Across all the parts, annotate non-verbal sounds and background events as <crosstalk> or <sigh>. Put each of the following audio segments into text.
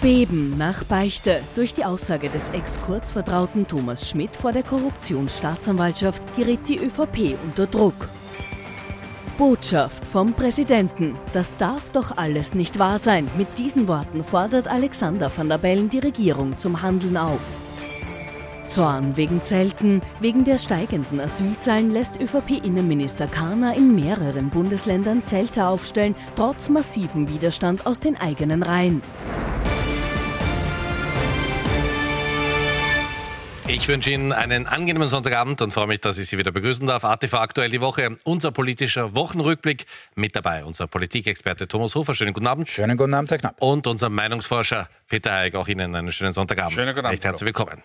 Beben nach Beichte. Durch die Aussage des Ex-Kurzvertrauten Thomas Schmidt vor der Korruptionsstaatsanwaltschaft gerät die ÖVP unter Druck. Botschaft vom Präsidenten. Das darf doch alles nicht wahr sein. Mit diesen Worten fordert Alexander van der Bellen die Regierung zum Handeln auf. Zorn wegen Zelten. Wegen der steigenden Asylzahlen lässt ÖVP-Innenminister Kahner in mehreren Bundesländern Zelte aufstellen, trotz massivem Widerstand aus den eigenen Reihen. Ich wünsche Ihnen einen angenehmen Sonntagabend und freue mich, dass ich Sie wieder begrüßen darf. ATV aktuell die Woche, unser politischer Wochenrückblick. Mit dabei unser Politikexperte Thomas Hofer. Schönen guten Abend. Schönen guten Abend, Herr Knapp. Und unser Meinungsforscher Peter Heig. Auch Ihnen einen schönen Sonntagabend. Schönen guten Abend. Recht herzlich willkommen.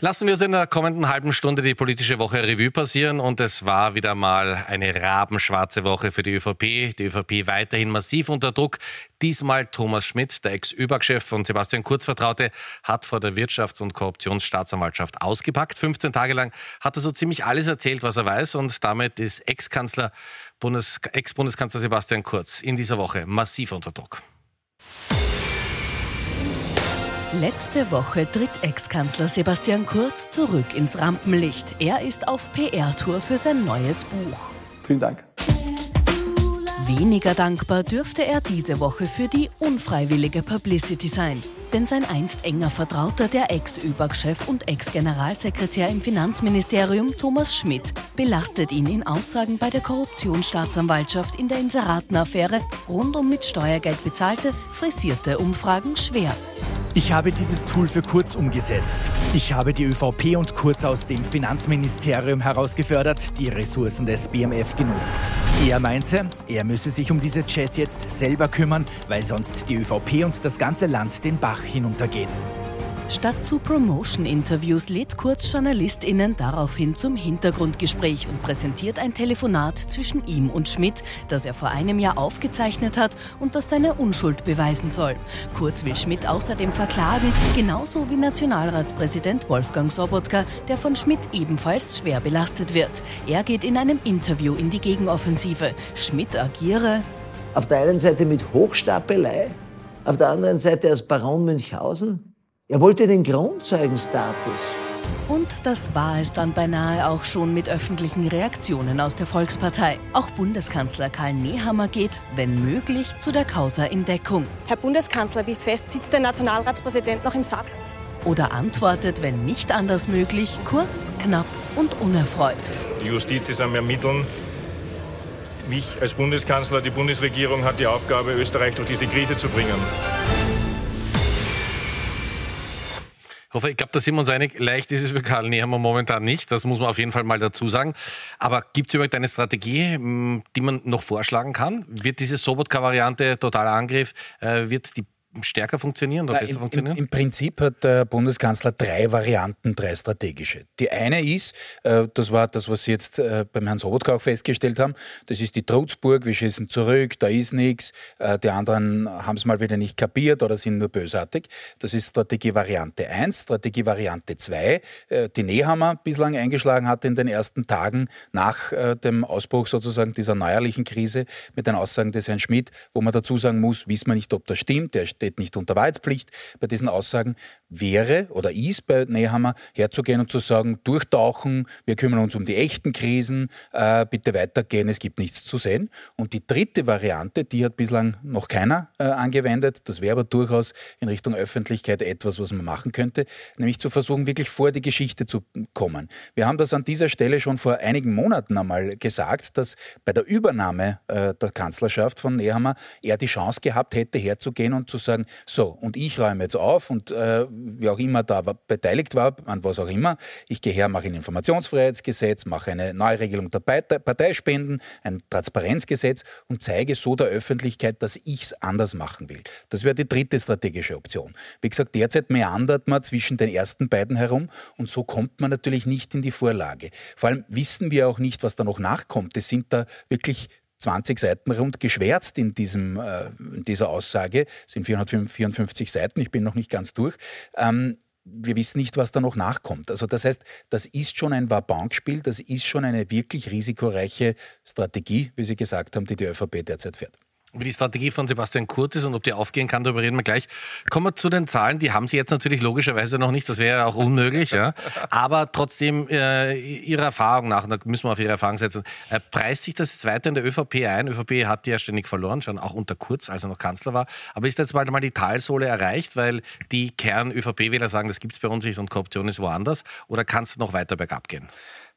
Lassen wir uns in der kommenden halben Stunde die politische Woche Revue passieren und es war wieder mal eine rabenschwarze Woche für die ÖVP. Die ÖVP weiterhin massiv unter Druck. Diesmal Thomas Schmidt, der Ex-ÖBAG-Chef von Sebastian Kurz Vertraute, hat vor der Wirtschafts- und Korruptionsstaatsanwaltschaft ausgepackt. 15 Tage lang hat er so ziemlich alles erzählt, was er weiß und damit ist Ex-Kanzler, Bundes Ex-Bundeskanzler Sebastian Kurz in dieser Woche massiv unter Druck. Letzte Woche tritt Ex-Kanzler Sebastian Kurz zurück ins Rampenlicht. Er ist auf PR-Tour für sein neues Buch. Vielen Dank. Weniger dankbar dürfte er diese Woche für die unfreiwillige Publicity sein. Denn sein einst enger Vertrauter, der Ex-ÖBAG-Chef und Ex-Generalsekretär im Finanzministerium Thomas Schmidt, belastet ihn in Aussagen bei der Korruptionsstaatsanwaltschaft in der Inseratenaffäre rund um mit Steuergeld bezahlte, frisierte Umfragen schwer. Ich habe dieses Tool für Kurz umgesetzt. Ich habe die ÖVP und Kurz aus dem Finanzministerium herausgefördert, die Ressourcen des BMF genutzt. Er meinte, er müsse sich um diese Chats jetzt selber kümmern, weil sonst die ÖVP und das ganze Land den Bach hinuntergehen. Statt zu Promotion-Interviews lädt Kurz JournalistInnen daraufhin zum Hintergrundgespräch und präsentiert ein Telefonat zwischen ihm und Schmidt, das er vor einem Jahr aufgezeichnet hat und das seine Unschuld beweisen soll. Kurz will Schmidt außerdem verklagen, genauso wie Nationalratspräsident Wolfgang Sobotka, der von Schmidt ebenfalls schwer belastet wird. Er geht in einem Interview in die Gegenoffensive. Schmidt agiere auf der einen Seite mit Hochstapelei, auf der anderen Seite als Baron Münchhausen er wollte den Grundzeugenstatus. Und das war es dann beinahe auch schon mit öffentlichen Reaktionen aus der Volkspartei. Auch Bundeskanzler Karl Nehammer geht, wenn möglich, zu der Causa in Deckung. Herr Bundeskanzler, wie fest sitzt der Nationalratspräsident noch im Sack? Oder antwortet, wenn nicht anders möglich, kurz, knapp und unerfreut. Die Justiz ist am Ermitteln. Mich als Bundeskanzler, die Bundesregierung hat die Aufgabe, Österreich durch diese Krise zu bringen. Hoffe, ich glaube, da sind wir uns einig. Leicht ist es für Karl Nehammer momentan nicht. Das muss man auf jeden Fall mal dazu sagen. Aber gibt es überhaupt eine Strategie, die man noch vorschlagen kann? Wird diese Sobotka-Variante totaler Angriff, äh, wird die stärker funktionieren oder Na, besser im, funktionieren? Im, Im, Prinzip hat der Bundeskanzler drei Varianten, drei strategische. Die eine ist, äh, das war das, was Sie jetzt äh, beim Herrn Sobotka auch festgestellt haben, das ist die Trutzburg, wir schießen zurück, da ist nichts, äh, die anderen haben es mal wieder nicht kapiert oder sind nur bösartig. Das ist Strategie Variante 1. Strategie Variante 2, äh, die Nehammer bislang eingeschlagen hat in den ersten Tagen nach dem Ausbruch sozusagen dieser neuerlichen Krise mit den Aussagen des Herrn Schmidt, wo man dazu sagen muss, wissen wir nicht, ob das stimmt, der steht nicht unter Wahrheitspflicht bei diesen Aussagen, wäre oder ist bei Nehammer herzugehen und zu sagen, durchtauchen, wir kümmern uns um die echten Krisen, äh, bitte weitergehen, es gibt nichts zu sehen. Und die dritte Variante, die hat bislang noch keiner äh, angewendet, das wäre aber durchaus in Richtung Öffentlichkeit etwas, was man machen könnte, nämlich zu versuchen, wirklich vor die Geschichte zu kommen. Wir haben das an dieser Stelle schon vor einigen Monaten einmal gesagt, dass bei der Übernahme äh, der Kanzlerschaft von Nehammer er die Chance gehabt hätte, herzugehen und zu sagen, sagen, so, und ich räume jetzt auf und äh, wie auch immer da beteiligt war, an was auch immer, ich gehe her, mache ein Informationsfreiheitsgesetz, mache eine Neuregelung der Parteispenden, ein Transparenzgesetz und zeige so der Öffentlichkeit, dass ich es anders machen will. Das wäre die dritte strategische Option. Wie gesagt, derzeit meandert man zwischen den ersten beiden herum und so kommt man natürlich nicht in die Vorlage. Vor allem wissen wir auch nicht, was da noch nachkommt. Es sind da wirklich 20 Seiten rund geschwärzt in, diesem, äh, in dieser Aussage. Es sind 454 Seiten, ich bin noch nicht ganz durch. Ähm, wir wissen nicht, was da noch nachkommt. Also das heißt, das ist schon ein Wabank-Spiel, das ist schon eine wirklich risikoreiche Strategie, wie Sie gesagt haben, die die ÖVP derzeit fährt. Wie die Strategie von Sebastian Kurz ist und ob die aufgehen kann, darüber reden wir gleich. Kommen wir zu den Zahlen. Die haben Sie jetzt natürlich logischerweise noch nicht. Das wäre auch unmöglich. Ja. Aber trotzdem, äh, Ihrer Erfahrung nach, da müssen wir auf Ihre Erfahrung setzen, äh, preist sich das jetzt weiter in der ÖVP ein? ÖVP hat ja ständig verloren, schon auch unter Kurz, als er noch Kanzler war. Aber ist jetzt bald mal die Talsohle erreicht, weil die Kern-ÖVP-Wähler sagen, das gibt es bei uns nicht und Korruption ist woanders? Oder kann es noch weiter bergab gehen?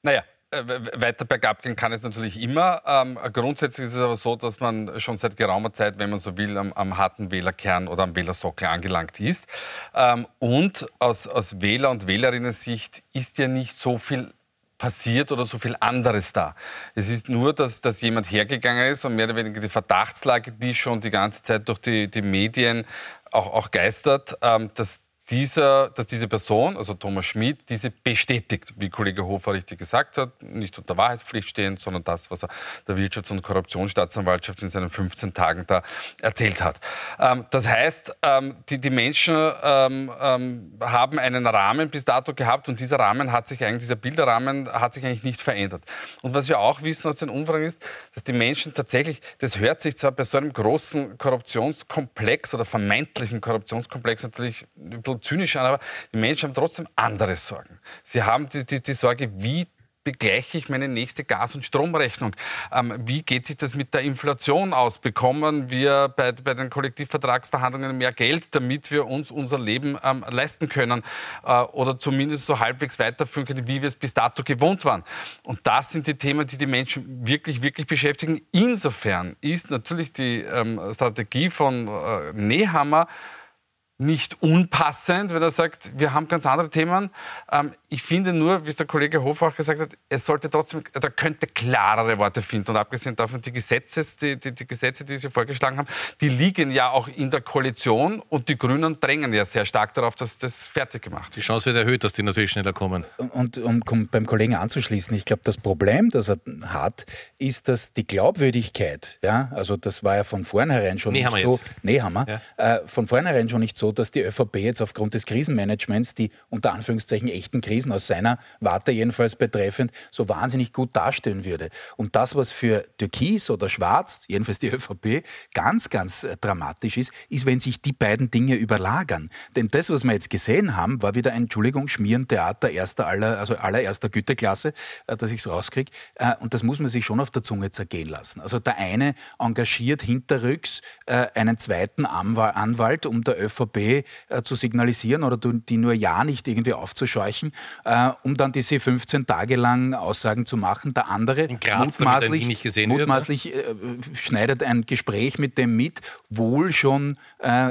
Naja, weiter bergab gehen kann es natürlich immer. Ähm, grundsätzlich ist es aber so, dass man schon seit geraumer Zeit, wenn man so will, am, am harten Wählerkern oder am Wählersockel angelangt ist. Ähm, und aus, aus Wähler- und Wählerinnen-Sicht ist ja nicht so viel passiert oder so viel anderes da. Es ist nur, dass, dass jemand hergegangen ist und mehr oder weniger die Verdachtslage, die schon die ganze Zeit durch die, die Medien auch, auch geistert, ähm, dass dieser, dass diese Person, also Thomas Schmidt, diese bestätigt, wie Kollege Hofer richtig gesagt hat, nicht unter Wahrheitspflicht stehend, sondern das, was er der Wirtschafts- und Korruptionsstaatsanwaltschaft in seinen 15 Tagen da erzählt hat. Ähm, das heißt, ähm, die, die Menschen ähm, ähm, haben einen Rahmen bis dato gehabt und dieser Rahmen hat sich eigentlich, dieser Bilderrahmen hat sich eigentlich nicht verändert. Und was wir auch wissen aus den Umfragen ist, dass die Menschen tatsächlich, das hört sich zwar bei so einem großen Korruptionskomplex oder vermeintlichen Korruptionskomplex natürlich ein bisschen zynisch an, aber die Menschen haben trotzdem andere Sorgen. Sie haben die, die, die Sorge, wie begleiche ich meine nächste Gas- und Stromrechnung? Ähm, wie geht sich das mit der Inflation aus? Bekommen wir bei, bei den Kollektivvertragsverhandlungen mehr Geld, damit wir uns unser Leben ähm, leisten können äh, oder zumindest so halbwegs weiterführen können, wie wir es bis dato gewohnt waren? Und das sind die Themen, die die Menschen wirklich, wirklich beschäftigen. Insofern ist natürlich die ähm, Strategie von äh, Nehammer nicht unpassend, wenn er sagt, wir haben ganz andere Themen. Ähm, ich finde nur, wie es der Kollege Hofer auch gesagt hat, es sollte trotzdem, er könnte klarere Worte finden. Und abgesehen davon, die, Gesetzes, die, die, die, Gesetze, die Sie vorgeschlagen haben, die liegen ja auch in der Koalition und die Grünen drängen ja sehr stark darauf, dass das fertig gemacht wird. Die Chance wird erhöht, dass die natürlich schneller kommen. Und um, um beim Kollegen anzuschließen, ich glaube, das Problem, das er hat, ist, dass die Glaubwürdigkeit, ja, also das war ja von vornherein schon nicht so, nee, haben wir, ja. äh, von vornherein schon nicht so, dass die ÖVP jetzt aufgrund des Krisenmanagements, die unter Anführungszeichen echten Krisen aus seiner Warte jedenfalls betreffend, so wahnsinnig gut dastehen würde. Und das, was für Türkis oder Schwarz, jedenfalls die ÖVP, ganz, ganz äh, dramatisch ist, ist, wenn sich die beiden Dinge überlagern. Denn das, was wir jetzt gesehen haben, war wieder ein, Entschuldigung, Schmierentheater erster aller, also allererster Güteklasse, äh, dass ich es rauskriege. Äh, und das muss man sich schon auf der Zunge zergehen lassen. Also der eine engagiert hinterrücks einen zweiten Anwalt, um der ÖVP äh, zu signalisieren oder die nur ja nicht irgendwie aufzuscheuchen, äh, um dann diese 15 Tage lang Aussagen zu machen. Der andere Graz, mutmaßlich, mutmaßlich wird, ne? äh, schneidet ein Gespräch mit dem mit, wohl schon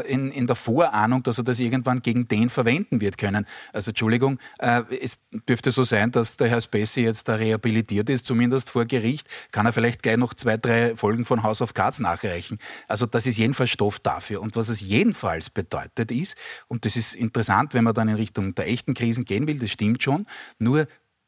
in, in der Vorahnung, dass er das irgendwann gegen den verwenden wird können. Also Entschuldigung, es dürfte so sein, dass der Herr Spacey jetzt da rehabilitiert ist, zumindest vor Gericht, kann er vielleicht gleich noch zwei, drei Folgen von House of Cards nachreichen. Also das ist jedenfalls Stoff dafür. Und was es jedenfalls bedeutet ist, und das ist interessant, wenn man dann in Richtung der echten Krisen gehen will, das stimmt schon, nur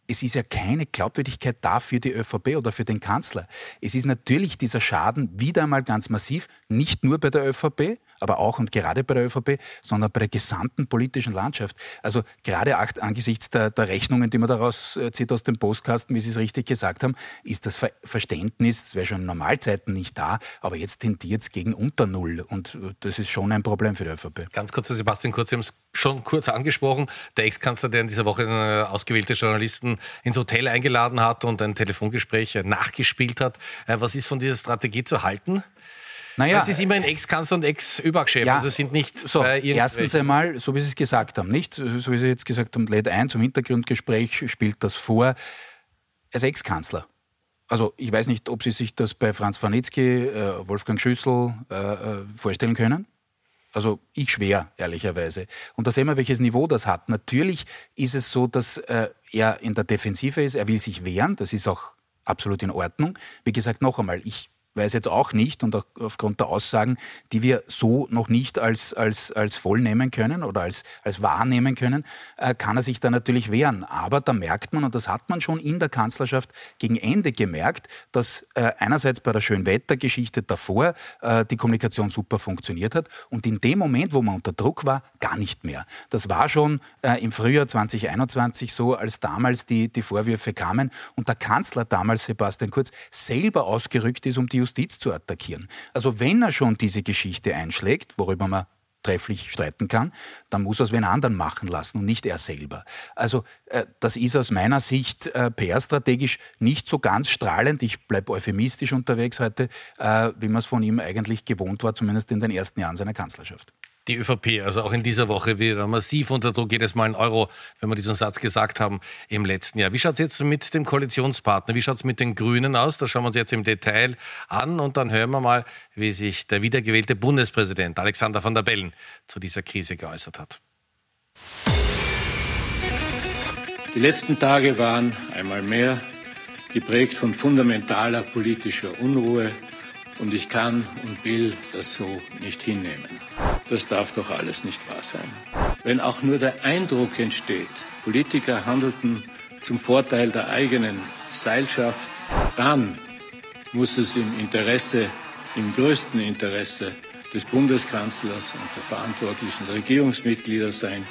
es ist ja keine Glaubwürdigkeit da für die ÖVP oder für den Kanzler. Es ist natürlich dieser Schaden wieder einmal ganz massiv, nicht nur bei der ÖVP, aber auch und gerade bei der ÖVP, sondern bei der gesamten politischen Landschaft. Also gerade angesichts der, der Rechnungen, die man daraus äh, zieht aus dem Postkasten, wie Sie es richtig gesagt haben, ist das Ver Verständnis, das wäre schon in Normalzeiten nicht da, aber jetzt tendiert es gegen unter Null und äh, das ist schon ein Problem für die ÖVP. Ganz kurz, Sebastian Kurz, Sie haben es schon kurz angesprochen, der Ex-Kanzler, der in dieser Woche äh, ausgewählte Journalisten ins Hotel eingeladen hat und ein Telefongespräch nachgespielt hat. Was ist von dieser Strategie zu halten? Naja, es ist immer ein Ex-Kanzler und Ex-ÖBAG-Chef. Ja, also sind nicht so, Erstens einmal, so wie Sie es gesagt haben, nicht? So wie Sie jetzt gesagt haben, lädt ein zum Hintergrundgespräch, spielt das vor. Als Ex-Kanzler. Also ich weiß nicht, ob Sie sich das bei Franz Warnitzky, äh, Wolfgang Schüssel äh, äh, vorstellen können. Also ich schwer, ehrlicherweise. Und da sehen wir, welches Niveau das hat. Natürlich ist es so, dass äh, er in der Defensive ist, er will sich wehren, das ist auch absolut in Ordnung. Wie gesagt, noch einmal, ich weiß jetzt auch nicht und aufgrund der Aussagen, die wir so noch nicht als, als, als voll nehmen können oder als, als wahrnehmen können, äh, kann er sich da natürlich wehren. Aber da merkt man, und das hat man schon in der Kanzlerschaft gegen Ende gemerkt, dass äh, einerseits bei der Schönwettergeschichte davor äh, die Kommunikation super funktioniert hat und in dem Moment, wo man unter Druck war, gar nicht mehr. Das war schon äh, im Frühjahr 2021 so, als damals die, die Vorwürfe kamen und der Kanzler damals, Sebastian Kurz, selber ausgerückt ist, um die Justiz zu attackieren. Also wenn er schon diese Geschichte einschlägt, worüber man trefflich streiten kann, dann muss er es wen anderen machen lassen und nicht er selber. Also äh, das ist aus meiner Sicht äh, PR-strategisch nicht so ganz strahlend. Ich bleibe euphemistisch unterwegs heute, äh, wie man es von ihm eigentlich gewohnt war, zumindest in den ersten Jahren seiner Kanzlerschaft die ÖVP, also auch in dieser Woche wieder massiv unter Druck, jedes Mal ein Euro, wenn wir diesen Satz gesagt haben im letzten Jahr. Wie schaut es jetzt mit dem Koalitionspartner, wie schaut es mit den Grünen aus? Das schauen wir uns jetzt im Detail an und dann hören wir mal, wie sich der wiedergewählte Bundespräsident Alexander van der Bellen zu dieser Krise geäußert hat. Die letzten Tage waren einmal mehr geprägt von fundamentaler politischer Unruhe und ich kann und will das so nicht hinnehmen. Das darf doch alles nicht wahr sein. Wenn auch nur der Eindruck entsteht, Politiker handelten zum Vorteil der eigenen Seilschaft, dann muss es im Interesse, im größten Interesse des Bundeskanzlers und der verantwortlichen Regierungsmitglieder sein,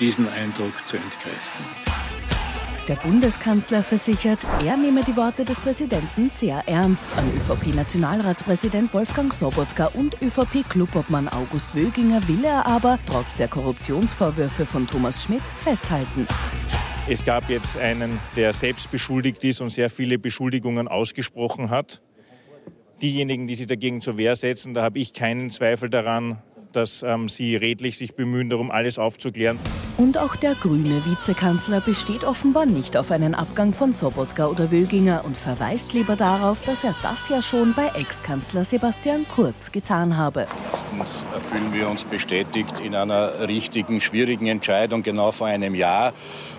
diesen Eindruck zu entkräften. Der Bundeskanzler versichert, er nehme die Worte des Präsidenten sehr ernst. An ÖVP-Nationalratspräsident Wolfgang Sobotka und ÖVP-Clubobmann August Wöginger will er aber, trotz der Korruptionsvorwürfe von Thomas Schmidt, festhalten. Es gab jetzt einen, der selbst beschuldigt ist und sehr viele Beschuldigungen ausgesprochen hat. Diejenigen, die sich dagegen zur Wehr setzen, da habe ich keinen Zweifel daran, dass ähm, sie redlich sich bemühen, darum alles aufzuklären. Und auch der grüne Vizekanzler besteht offenbar nicht auf einen Abgang von Sobotka oder Wöginger und verweist lieber darauf, dass er das ja schon bei Ex-Kanzler Sebastian Kurz getan habe. Erstens fühlen wir uns bestätigt in einer richtigen, schwierigen Entscheidung genau vor einem Jahr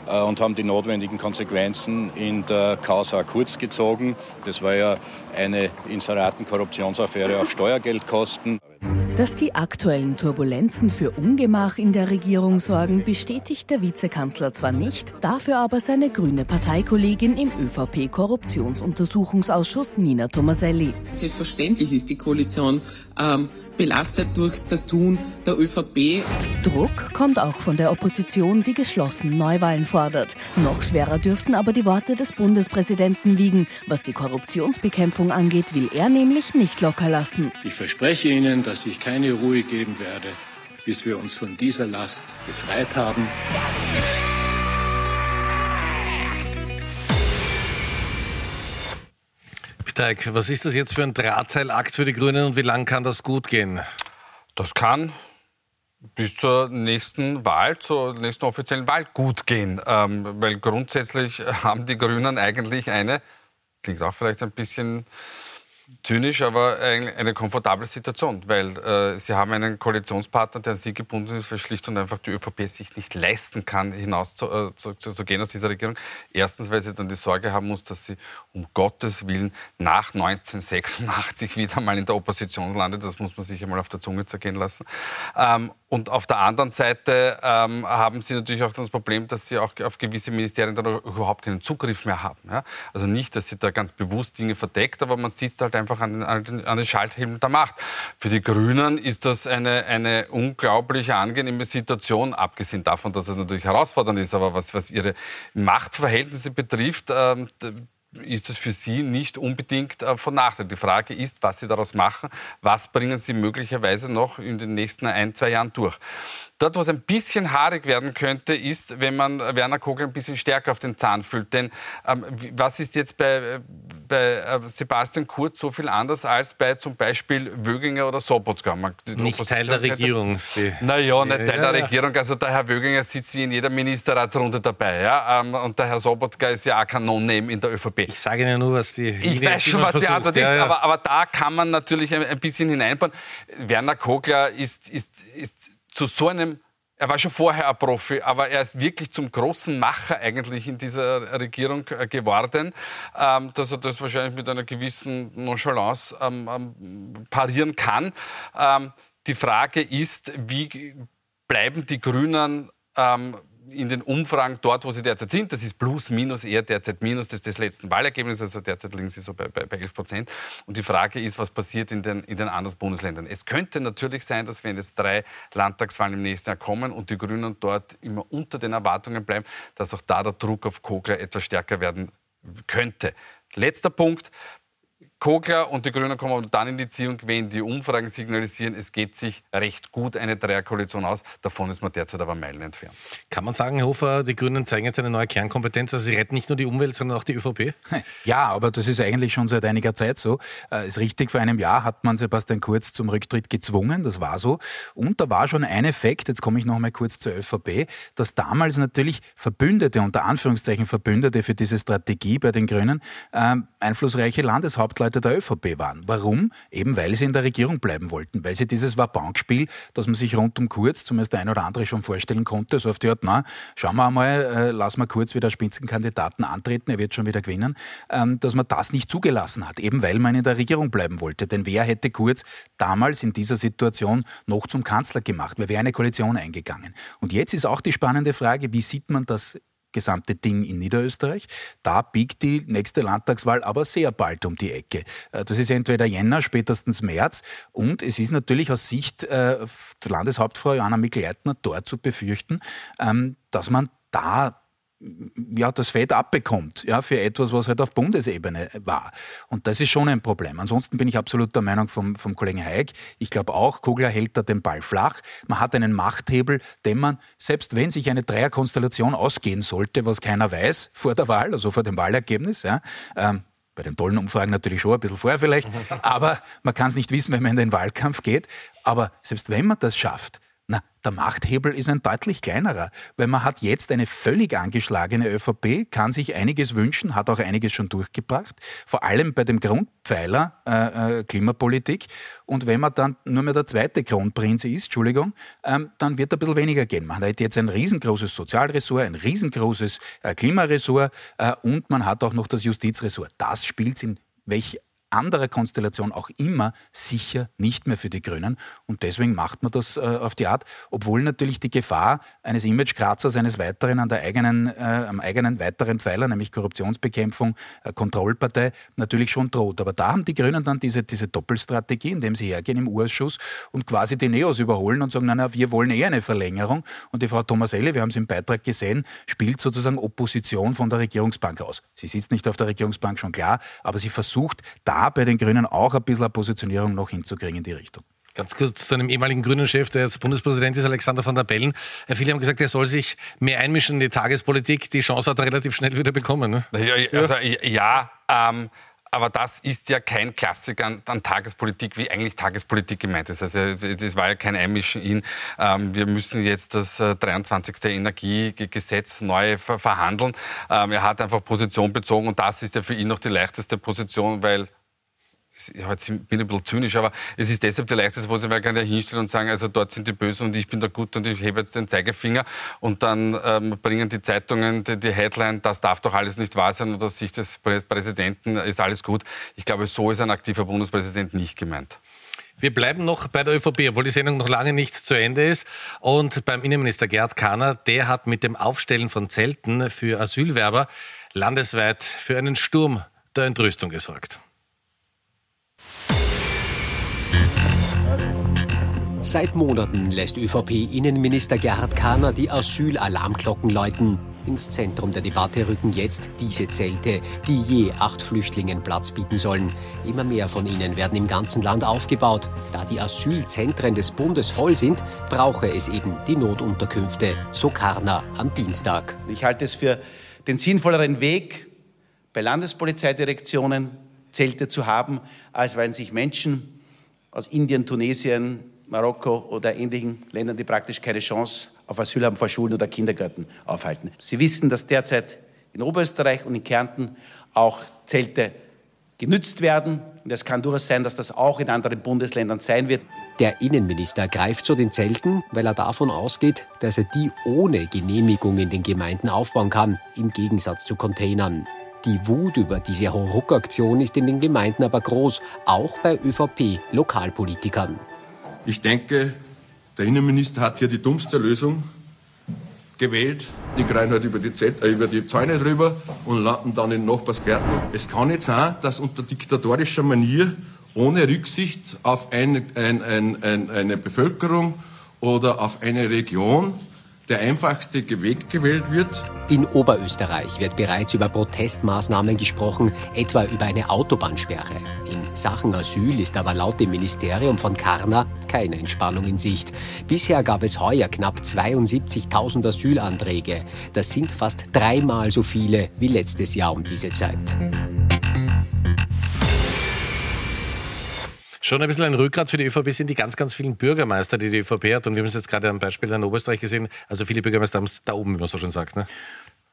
äh, und haben die notwendigen Konsequenzen in der Causa Kurz gezogen. Das war ja eine Inseraten-Korruptionsaffäre auf <laughs> Steuergeldkosten. Dass die aktuellen Turbulenzen für Ungemach in der Regierung sorgen, bestätigt der Vizekanzler zwar nicht, dafür aber seine grüne Parteikollegin im ÖVP-Korruptionsuntersuchungsausschuss Nina Tomaselli. Selbstverständlich ist die Koalition ähm, belastet durch das Tun der ÖVP. Druck kommt auch von der Opposition, die geschlossen Neuwahlen fordert. Noch schwerer dürften aber die Worte des Bundespräsidenten wiegen. Was die Korruptionsbekämpfung angeht, will er nämlich nicht locker lassen. Ich verspreche Ihnen, dass ich keine Ruhe geben werde, bis wir uns von dieser Last befreit haben. Bitteig, was ist das jetzt für ein Drahtseilakt für die Grünen und wie lang kann das gut gehen? Das kann bis zur nächsten Wahl, zur nächsten offiziellen Wahl gut gehen. Ähm, weil grundsätzlich <laughs> haben die Grünen eigentlich eine, klingt auch vielleicht ein bisschen zynisch, aber eine komfortable Situation, weil äh, sie haben einen Koalitionspartner, der an sie gebunden ist, weil schlicht und einfach die ÖVP sich nicht leisten kann, hinaus zu, äh, zu, zu, gehen aus dieser Regierung. Erstens, weil sie dann die Sorge haben muss, dass sie um Gottes Willen nach 1986 <laughs> wieder mal in der Opposition landet. Das muss man sich einmal auf der Zunge zergehen lassen. Ähm, und auf der anderen Seite ähm, haben sie natürlich auch das Problem, dass sie auch auf gewisse Ministerien dann überhaupt keinen Zugriff mehr haben. Ja? Also nicht, dass sie da ganz bewusst Dinge verdeckt, aber man sieht halt einfach an den, an den, an den Schalthebeln der Macht. Für die Grünen ist das eine, eine unglaublich angenehme Situation, abgesehen davon, dass es natürlich herausfordernd ist, aber was, was ihre Machtverhältnisse betrifft, ähm, ist das für Sie nicht unbedingt äh, von Nachteil. Die Frage ist, was Sie daraus machen, was bringen Sie möglicherweise noch in den nächsten ein, zwei Jahren durch. Dort, wo es ein bisschen haarig werden könnte, ist, wenn man Werner Kogel ein bisschen stärker auf den Zahn fühlt. Denn ähm, was ist jetzt bei, bei äh, Sebastian Kurz so viel anders als bei zum Beispiel Wöginger oder Sobotka? Man, nicht Teil der Regierung. Naja, nicht Teil der Regierung. Also der Herr Wöginger sitzt in jeder Ministerratsrunde dabei. Ja? Ähm, und der Herr Sobotka ist ja auch kein Non-Name in der ÖVP. Ich sage Ihnen nur, was die Ich weiß schon, was versucht. die Antwort ja, ist, ja. Aber, aber, da kann man natürlich ein, ein bisschen hineinbauen. Werner Kogler ist, ist, ist zu so einem er war schon vorher ein Profi, aber er ist wirklich zum großen Macher eigentlich in dieser Regierung äh, geworden, ähm, dass er das wahrscheinlich mit einer gewissen Nonchalance ähm, ähm, parieren kann. die Frage ist, wie bleiben die Grünen in den Umfragen dort, wo sie derzeit sind, das ist plus, minus, eher derzeit minus des, des letzten Wahlergebnisses, also derzeit liegen sie so bei, bei, bei 11 Prozent. Und die Frage ist, was passiert in den, in den anderen Bundesländern. Es könnte natürlich sein, dass wenn jetzt drei Landtagswahlen im nächsten Jahr kommen und die Grünen dort immer unter den Erwartungen bleiben, dass auch da der Druck auf Kogler etwas stärker werden könnte. Letzter Punkt, Kogler und die Grünen kommen dann in die Ziehung, wenn die Umfragen signalisieren, es geht sich recht gut eine Dreierkoalition aus. Davon ist man derzeit aber Meilen entfernt. Kann man sagen, Herr Hofer, die Grünen zeigen jetzt eine neue Kernkompetenz, also sie retten nicht nur die Umwelt, sondern auch die ÖVP? <laughs> Ja, aber das ist eigentlich schon seit einiger Zeit so. Äh, ist richtig, vor einem Jahr hat man Sebastian Kurz zum Rücktritt gezwungen, das war so. Und da war schon ein Effekt, jetzt komme ich noch mal kurz zur ÖVP, dass damals natürlich Verbündete, unter Anführungszeichen Verbündete für diese Strategie bei den Grünen, äh, einflussreiche Landeshauptleute der ÖVP waren. Warum? Eben weil sie in der Regierung bleiben wollten, weil sie dieses Wabankspiel, das man sich rund um Kurz, zumindest der ein oder andere schon vorstellen konnte, so auf die Art, na, schauen wir einmal, äh, lassen wir Kurz wieder Spitzenkandidaten antreten, er wird schon wieder gewinnen, ähm, dass man das nicht zugelassen hat, eben weil man in der Regierung bleiben wollte. Denn wer hätte Kurz damals in dieser Situation noch zum Kanzler gemacht? Wer wäre eine Koalition eingegangen? Und jetzt ist auch die spannende Frage, wie sieht man das gesamte Ding in Niederösterreich. Da biegt die nächste Landtagswahl aber sehr bald um die Ecke. Äh, das ist entweder Jänner, spätestens März. Und es ist natürlich aus Sicht äh, der Landeshauptfrau Johanna Mikl-Leitner dort zu befürchten, ähm, dass man da ja, das Fett abbekommt, ja, für etwas, was halt auf Bundesebene war. Und das ist schon ein Problem. Ansonsten bin ich absolut der Meinung vom, vom Kollegen Haig. Ich glaube auch, Kogler hält da den Ball flach. Man hat einen Machthebel, den man, selbst wenn sich eine Dreierkonstellation ausgehen sollte, was keiner weiß vor der Wahl, also vor dem Wahlergebnis, ja, ähm, bei den tollen Umfragen natürlich schon ein bisschen vorher vielleicht, <laughs> aber man kann es nicht wissen, wenn man in den Wahlkampf geht. Aber selbst wenn man das schafft, na, der Machthebel ist ein deutlich kleinerer, weil man hat jetzt eine völlig angeschlagene ÖVP, kann sich einiges wünschen, hat auch einiges schon durchgebracht, vor allem bei dem Grundpfeiler äh, äh, Klimapolitik. Und wenn man dann nur mehr der zweite Kronprinz ist, Entschuldigung, ähm, dann wird ein bisschen weniger gehen. Man hat jetzt ein riesengroßes Sozialressort, ein riesengroßes äh, Klimaressort äh, und man hat auch noch das Justizressort. Das spielt in welch anderer Konstellation auch immer sicher nicht mehr für die Grünen. Und deswegen macht man das äh, auf die Art, obwohl natürlich die Gefahr eines Imagekratzers eines weiteren an der eigenen, äh, am eigenen weiteren Pfeiler, nämlich Korruptionsbekämpfung, äh, Kontrollpartei, natürlich schon droht. Aber da haben die Grünen dann diese, diese Doppelstrategie, indem sie hergehen im Urschuss und quasi die Neos überholen und sagen, na, wir wollen eher eine Verlängerung. Und die Frau Thomas-Elle, wir haben es im Beitrag gesehen, spielt sozusagen Opposition von der Regierungsbank aus. Sie sitzt nicht auf der Regierungsbank, schon klar, aber sie versucht, da bei den Grünen auch ein bisschen eine Positionierung noch hinzukriegen in die Richtung. Ganz kurz zu einem ehemaligen Grünen-Chef, der jetzt Bundespräsident ist, Alexander van der Bellen. Viele haben gesagt, er soll sich mehr einmischen in die Tagespolitik. Die Chance hat er relativ schnell wieder bekommen. Ne? Ja, also, ja ähm, aber das ist ja kein Klassiker an, an, Tagespolitik, wie eigentlich Tagespolitik gemeint ist. Also das war ja kein Einmischen in, ähm, wir müssen jetzt das äh, 23. Energiegesetz neu ver verhandeln. Ähm, er hat einfach Position bezogen und das ist ja für ihn noch die leichteste Position, weil ich bin ein bisschen zynisch, aber es ist deshalb der leichteste Position, weil kann ja hinstellen und sagen, also dort sind die Bösen und ich bin der Gute und ich hebe jetzt den Zeigefinger und dann ähm, bringen die Zeitungen die, die, Headline, das darf doch alles nicht wahr sein aus Sicht des Präsidenten ist alles gut. Ich glaube, so ist ein aktiver Bundespräsident nicht gemeint. Wir bleiben noch bei der ÖVP, obwohl die Sendung noch lange nicht zu Ende ist. Und beim Innenminister Gerd Kahner, der hat mit dem Aufstellen von Zelten für Asylwerber landesweit für einen Sturm der Entrüstung gesorgt. Seit Monaten lässt ÖVP-Innenminister Gerhard Kahner die Asylalarmglocken läuten. Ins Zentrum der Debatte rücken jetzt diese Zelte, die je acht Flüchtlingen Platz bieten sollen. Immer mehr von ihnen werden im ganzen Land aufgebaut. Da die Asylzentren des Bundes voll sind, brauche es eben die Notunterkünfte, so Karner am Dienstag. Ich halte es für den sinnvolleren Weg, bei Landespolizeidirektionen Zelte zu haben, als wenn sich Menschen aus Indien, Tunesien, Marokko oder ähnlichen Ländern, die praktisch keine Chance auf Asyl haben, vor Schulen oder Kindergärten aufhalten. Sie wissen, dass derzeit in Oberösterreich und in Kärnten auch Zelte genützt werden. Und es kann durchaus sein, dass das auch in anderen Bundesländern sein wird. Der Innenminister greift zu den Zelten, weil er davon ausgeht, dass er die ohne Genehmigung in den Gemeinden aufbauen kann, im Gegensatz zu Containern. Die Wut über diese Hauruck-Aktion ist in den Gemeinden aber groß, auch bei ÖVP-Lokalpolitikern. Ich denke, der Innenminister hat hier die dummste Lösung gewählt. Die kreien halt über die, Z äh, über die Zäune drüber und landen dann in Nachbarsgärten. Es kann nicht sein, dass unter diktatorischer Manier ohne Rücksicht auf ein, ein, ein, eine Bevölkerung oder auf eine Region der einfachste Weg gewählt wird. In Oberösterreich wird bereits über Protestmaßnahmen gesprochen, etwa über eine Autobahnsperre. In Sachen Asyl ist aber laut dem Ministerium von Karner keine Entspannung in Sicht. Bisher gab es heuer knapp 72.000 Asylanträge. Das sind fast dreimal so viele wie letztes Jahr um diese Zeit. Schon ein bisschen ein Rückgrat für die ÖVP sind die ganz, ganz vielen Bürgermeister, die die ÖVP hat. Und wir haben es jetzt gerade am Beispiel in Oberösterreich gesehen. Also viele Bürgermeister haben es da oben, wie man so schon sagt. Ne?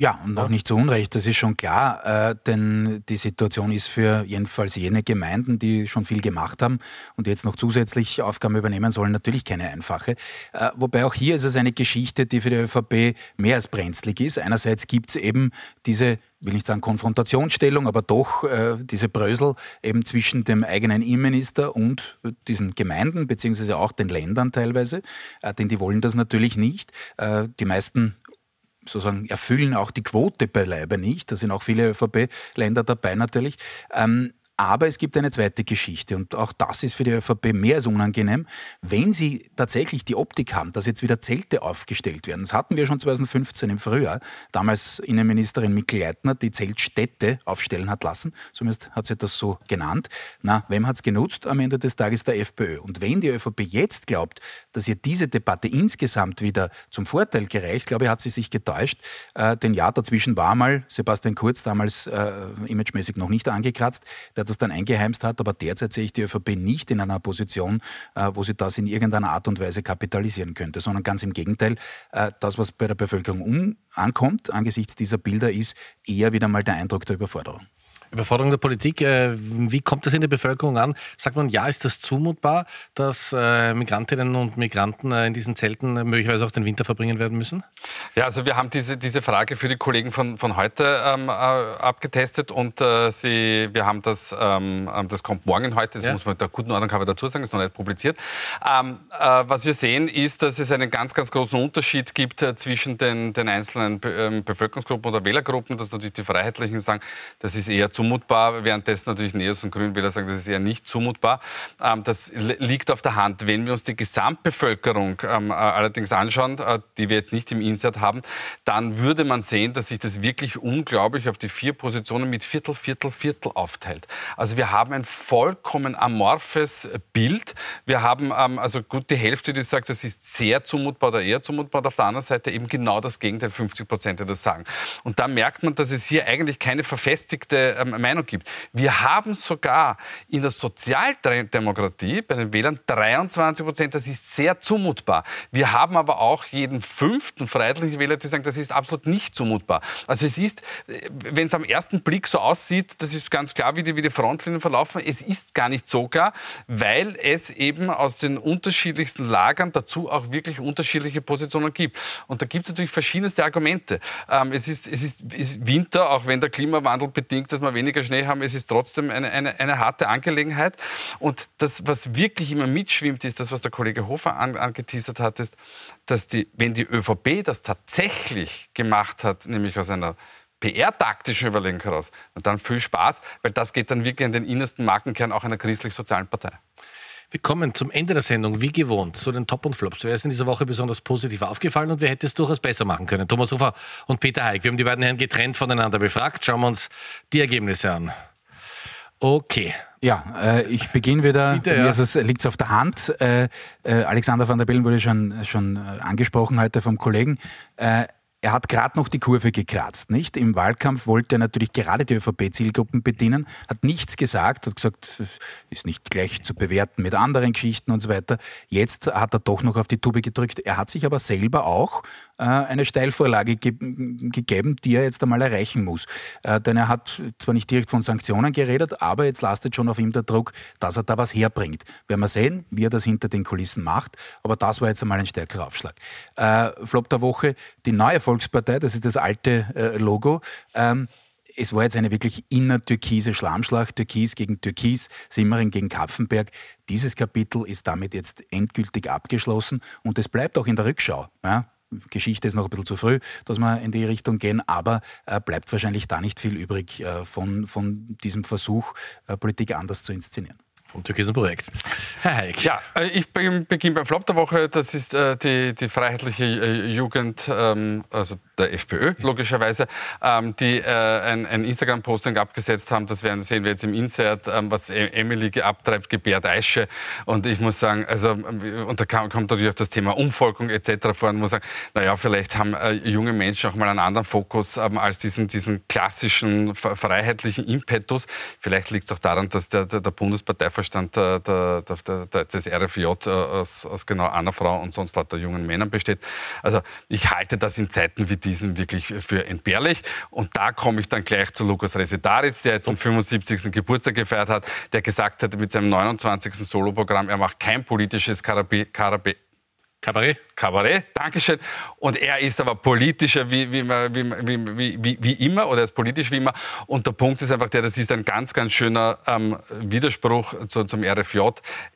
Ja, und auch nicht zu Unrecht, das ist schon klar, äh, denn die Situation ist für jedenfalls jene Gemeinden, die schon viel gemacht haben und jetzt noch zusätzlich Aufgaben übernehmen sollen, natürlich keine einfache. Äh, wobei auch hier ist es eine Geschichte, die für die ÖVP mehr als brenzlig ist. Einerseits gibt es eben diese will nicht sagen Konfrontationsstellung, aber doch äh, diese Brösel eben zwischen dem eigenen Innenminister und diesen Gemeinden, beziehungsweise auch den Ländern teilweise, äh, denn die wollen das natürlich nicht. Äh, die meisten sozusagen erfüllen auch die Quote beileibe nicht. Da sind auch viele ÖVP-Länder dabei natürlich. Ähm, aber es gibt eine zweite Geschichte und auch das ist für die ÖVP mehr als unangenehm, wenn sie tatsächlich die Optik haben, dass jetzt wieder Zelte aufgestellt werden. Das hatten wir schon 2015 im Frühjahr. Damals Innenministerin Mikl-Leitner die Zeltstädte aufstellen hat lassen. Zumindest hat sie das so genannt. Na, wem hat es genutzt? Am Ende des Tages der FPÖ. Und wenn die ÖVP jetzt glaubt, dass ihr diese Debatte insgesamt wieder zum Vorteil gereicht, glaube ich, hat sie sich getäuscht. Äh, denn ja, dazwischen war mal Sebastian Kurz damals äh, imagemäßig noch nicht angekratzt. Der das dann eingeheimst hat. Aber derzeit sehe ich die ÖVP nicht in einer Position, äh, wo sie das in irgendeiner Art und Weise kapitalisieren könnte, sondern ganz im Gegenteil. Äh, das, was bei der Bevölkerung um ankommt, angesichts dieser Bilder, ist eher wieder mal der Eindruck der Überforderung. Überforderung der Politik. Äh, wie kommt das in der Bevölkerung an? Sagt man, ja, ist das zumutbar, dass äh, Migrantinnen und Migranten äh, in diesen Zelten möglicherweise auch den Winter verbringen werden müssen? Ja, also wir haben diese, diese Frage für die Kollegen von, von heute ähm, äh, abgetestet und äh, sie, wir haben das, ähm, das kommt morgen heute, das ja. muss man der guten Ordnung aber dazu sagen, ist noch nicht publiziert. Ähm, äh, was wir sehen, ist, dass es einen ganz, ganz großen Unterschied gibt zwischen den, den einzelnen Be ähm, Bevölkerungsgruppen oder Wählergruppen, dass natürlich die Freiheitlichen sagen, das ist eher zu zumutbar, währenddessen natürlich Neos und Grünwähler sagen, das ist eher nicht zumutbar. Ähm, das liegt auf der Hand. Wenn wir uns die Gesamtbevölkerung ähm, äh, allerdings anschauen, äh, die wir jetzt nicht im Insert haben, dann würde man sehen, dass sich das wirklich unglaublich auf die vier Positionen mit Viertel, Viertel, Viertel aufteilt. Also wir haben ein vollkommen amorphes Bild. Wir haben ähm, also gut die Hälfte, die sagt, das ist sehr zumutbar oder eher zumutbar. Und auf der anderen Seite eben genau das Gegenteil, 50 Prozent, die das sagen. Und da merkt man, dass es hier eigentlich keine verfestigte Meinung gibt. Wir haben sogar in der Sozialdemokratie bei den Wählern 23 Prozent, das ist sehr zumutbar. Wir haben aber auch jeden fünften freiheitlichen Wähler, die sagen, das ist absolut nicht zumutbar. Also es ist, wenn es am ersten Blick so aussieht, das ist ganz klar, wie die, wie die Frontlinien verlaufen. Es ist gar nicht so klar, weil es eben aus den unterschiedlichsten Lagern dazu auch wirklich unterschiedliche Positionen gibt. Und da gibt es natürlich verschiedenste Argumente. Ähm, es, ist, es ist, ist Winter, auch wenn der Klimawandel bedingt, dass man weniger Schnee haben, es ist trotzdem eine, eine, eine harte Angelegenheit. Und das, was wirklich immer mitschwimmt, ist das, was der Kollege Hofer an, angeteasert hat, ist, dass die, wenn die ÖVP das tatsächlich gemacht hat, nämlich aus einer PR-taktischen Überlegung heraus, dann viel Spaß, weil das geht dann wirklich an den innersten Markenkern auch einer christlich-sozialen Partei. Wir kommen zum Ende der Sendung, wie gewohnt, zu den Top und Flops. Wer ist in dieser Woche besonders positiv aufgefallen und wer hätte es durchaus besser machen können? Thomas Hofer und Peter Heik. Wir haben die beiden Herren getrennt voneinander befragt. Schauen wir uns die Ergebnisse an. Okay. Ja, äh, ich beginne wieder. Bitte, ja. Also, liegt es auf der Hand. Äh, äh, Alexander van der Bellen wurde schon, schon äh, angesprochen heute vom Kollegen. Er hat gerade noch die Kurve gekratzt, nicht? Im Wahlkampf wollte er natürlich gerade die ÖVP-Zielgruppen bedienen, hat nichts gesagt, hat gesagt, ist nicht gleich zu bewerten mit anderen Geschichten und so weiter. Jetzt hat er doch noch auf die Tube gedrückt. Er hat sich aber selber auch eine Steilvorlage ge gegeben, die er jetzt einmal erreichen muss. Äh, denn er hat zwar nicht direkt von Sanktionen geredet, aber jetzt lastet schon auf ihm der Druck, dass er da was herbringt. Werden wir sehen, wie er das hinter den Kulissen macht, aber das war jetzt einmal ein stärkerer Aufschlag. Äh, Flop der Woche, die neue Volkspartei, das ist das alte äh, Logo. Ähm, es war jetzt eine wirklich innertürkise Schlammschlacht, Türkis gegen Türkis, Simmering gegen Kapfenberg. Dieses Kapitel ist damit jetzt endgültig abgeschlossen und es bleibt auch in der Rückschau. Ja? Geschichte ist noch ein bisschen zu früh, dass wir in die Richtung gehen, aber äh, bleibt wahrscheinlich da nicht viel übrig äh, von, von diesem Versuch, äh, Politik anders zu inszenieren. vom türkisen Projekt. <laughs> Herr Heik. Ja, äh, ich beginne beim Flop der Woche. Das ist äh, die, die freiheitliche äh, Jugend, ähm, also der FPÖ logischerweise, ähm, die äh, ein, ein Instagram-Posting abgesetzt haben. Das werden sehen wir jetzt im Insert, ähm, was e- Emily abtreibt, gebärt Eiche. Und ich muss sagen, also und da kommt natürlich auch das Thema Umvolkung etc. vor. Und muss sagen, naja, vielleicht haben äh, junge Menschen auch mal einen anderen Fokus ähm, als diesen, diesen klassischen freiheitlichen Impetus. Vielleicht liegt es auch daran, dass der, der, der Bundesparteiverstand der, der, des RFJ äh, aus, aus genau einer Frau und sonst lauter jungen Männern besteht. Also ich halte das in Zeiten wie die diesen wirklich für entbehrlich. Und da komme ich dann gleich zu Lukas Resetaritz, der jetzt den 75. Geburtstag gefeiert hat, der gesagt hat mit seinem 29. Soloprogramm, er macht kein politisches Karabi, Karabi, Kabarett. Kabarett, Dankeschön. Und er ist aber politischer wie, wie, wie, wie, immer oder er ist politisch wie immer. Und der Punkt ist einfach der, das ist ein ganz, ganz schöner ähm, Widerspruch zu, zum RFJ.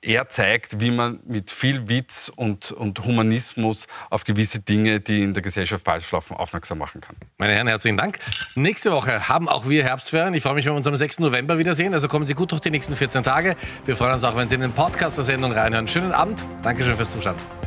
Er zeigt, wie man mit viel Witz und, und Humanismus auf gewisse Dinge, die in der Gesellschaft falsch laufen, aufmerksam machen kann. Meine Herren, herzlichen Dank. Nächste Woche haben auch wir Herbstferien. Ich freue mich, wenn wir uns am 6. November wiedersehen. Also kommen Sie gut durch die nächsten 14 Tage. Wir freuen uns auch, wenn Sie in den Podcast der Sendung reinhören. Schönen Abend. Dankeschön fürs Zuschauen.